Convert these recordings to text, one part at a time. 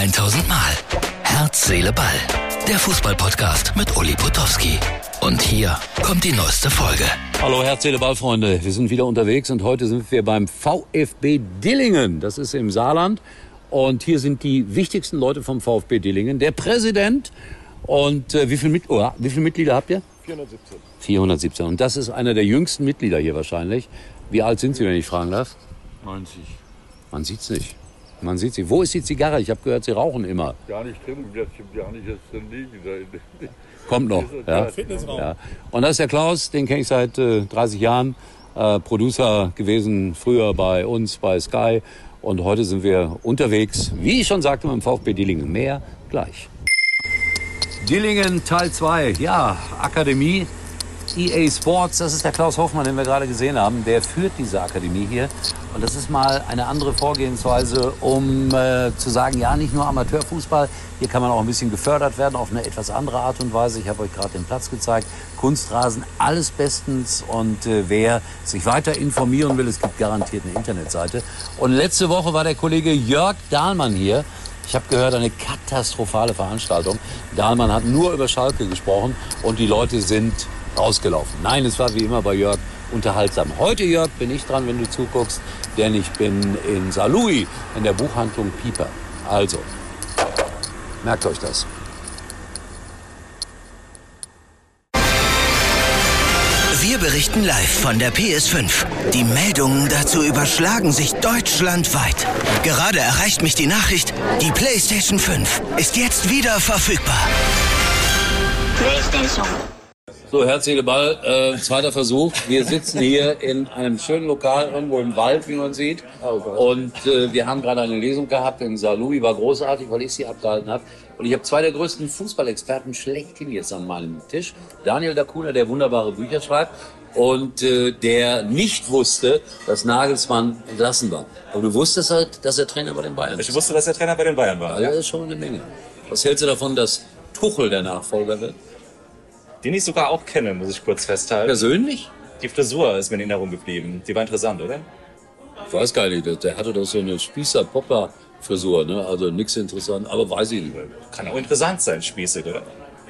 1000 Mal. Herz, Seele, Ball. Der Fußballpodcast mit Uli Potowski. Und hier kommt die neueste Folge. Hallo Herz, Seele, Ball, Freunde. Wir sind wieder unterwegs und heute sind wir beim VfB Dillingen. Das ist im Saarland. Und hier sind die wichtigsten Leute vom VfB Dillingen. Der Präsident. Und äh, wie, viel Mit oh, wie viele Mitglieder habt ihr? 417. 417. Und das ist einer der jüngsten Mitglieder hier wahrscheinlich. Wie alt sind Sie, wenn ich fragen darf? 90. Man sieht's nicht. Man sieht sie. Wo ist die Zigarre? Ich habe gehört, Sie rauchen immer. Gar nicht drin, gar nicht jetzt drin liegen. Kommt noch. Ja. Ja. Und das ist der Klaus, den kenne ich seit äh, 30 Jahren. Äh, Producer gewesen früher bei uns bei Sky. Und heute sind wir unterwegs, wie ich schon sagte, mit dem VfB Dillingen. Mehr gleich. Dillingen Teil 2. Ja, Akademie. EA Sports, das ist der Klaus Hoffmann, den wir gerade gesehen haben. Der führt diese Akademie hier. Und das ist mal eine andere Vorgehensweise, um äh, zu sagen, ja, nicht nur Amateurfußball, hier kann man auch ein bisschen gefördert werden auf eine etwas andere Art und Weise. Ich habe euch gerade den Platz gezeigt. Kunstrasen, alles bestens. Und äh, wer sich weiter informieren will, es gibt garantiert eine Internetseite. Und letzte Woche war der Kollege Jörg Dahlmann hier. Ich habe gehört, eine katastrophale Veranstaltung. Dahlmann hat nur über Schalke gesprochen und die Leute sind rausgelaufen. Nein, es war wie immer bei Jörg unterhaltsam. Heute, Jörg, bin ich dran, wenn du zuguckst, denn ich bin in Saarlouis in der Buchhandlung Pieper. Also, merkt euch das. Wir berichten live von der PS5. Die Meldungen dazu überschlagen sich deutschlandweit. Gerade erreicht mich die Nachricht, die PlayStation 5 ist jetzt wieder verfügbar. PlayStation. So, Herz, Seele, Ball, äh, zweiter Versuch. Wir sitzen hier in einem schönen Lokal irgendwo im Wald, wie man sieht. Und äh, wir haben gerade eine Lesung gehabt in Saarlouis, war großartig, weil ich sie abgehalten habe. Und ich habe zwei der größten Fußballexperten schlechthin jetzt an meinem Tisch. Daniel Dacuna, der wunderbare Bücher schreibt. Und äh, der nicht wusste, dass Nagelsmann entlassen war. Aber du wusstest halt, dass er Trainer bei den Bayern ist. Ich wusste, dass der Trainer bei den Bayern war. Also das ist schon eine Menge. Was hältst du davon, dass Tuchel der Nachfolger wird? Den ich sogar auch kenne, muss ich kurz festhalten. Persönlich? Die Frisur ist mir in Erinnerung geblieben. Die war interessant, oder? Ich weiß gar nicht, der- hatte doch so eine Spießer-Popper-Frisur, ne? Also nichts interessant, aber weiß ich nicht. Kann auch interessant sein, spießig, oder?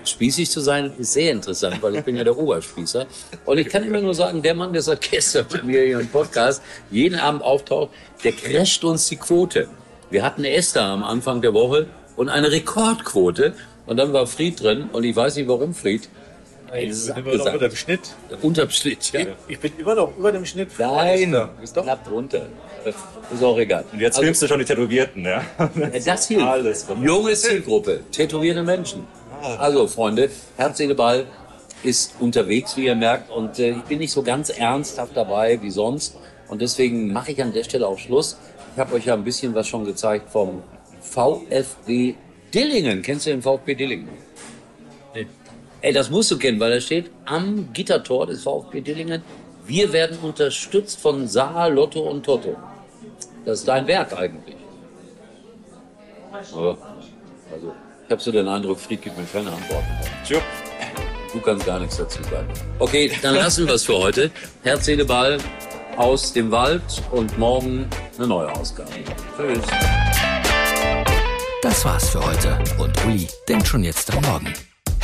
Spießig zu sein ist sehr interessant, weil ich bin ja der Oberspießer. Und ich kann immer nur sagen, der Mann, der seit gestern bei mir hier im Podcast jeden Abend auftaucht, der crasht uns die Quote. Wir hatten Esther am Anfang der Woche und eine Rekordquote. Und dann war Fried drin und ich weiß nicht, warum Fried. Es ist abgesagt. Schnitt. Unterm Schnitt, ja. Ich bin immer noch über dem Schnitt. Nein, Ist doch. knapp drunter. Ist auch egal. Und jetzt Also- filmst du schon die Tätowierten, ja? Ja, Das hilft. Alles. Junge Zielgruppe, tätowierte Menschen. Also Freunde, Herz, Seele, Ball ist unterwegs, wie ihr merkt. Und äh, ich bin nicht so ganz ernsthaft dabei wie sonst. Und deswegen mache ich an der Stelle auch Schluss. Ich habe euch ja ein bisschen was schon gezeigt vom VfB Dillingen. Kennst du den VfB Dillingen? Ey, das musst du kennen, weil da steht am Gittertor des VfB Dillingen, wir werden unterstützt von Saar, Lotto und Toto. Das ist dein Werk eigentlich. Aber, also, ich habe so den Eindruck, Fried gibt mir keine Antworten. Tschüss. Du kannst gar nichts dazu sagen. Okay, dann lassen wir es für heute. Herz, Seele, Ball aus dem Wald und morgen eine neue Ausgabe. Tschüss. Das war's für heute. Und Uli denkt schon jetzt am Morgen.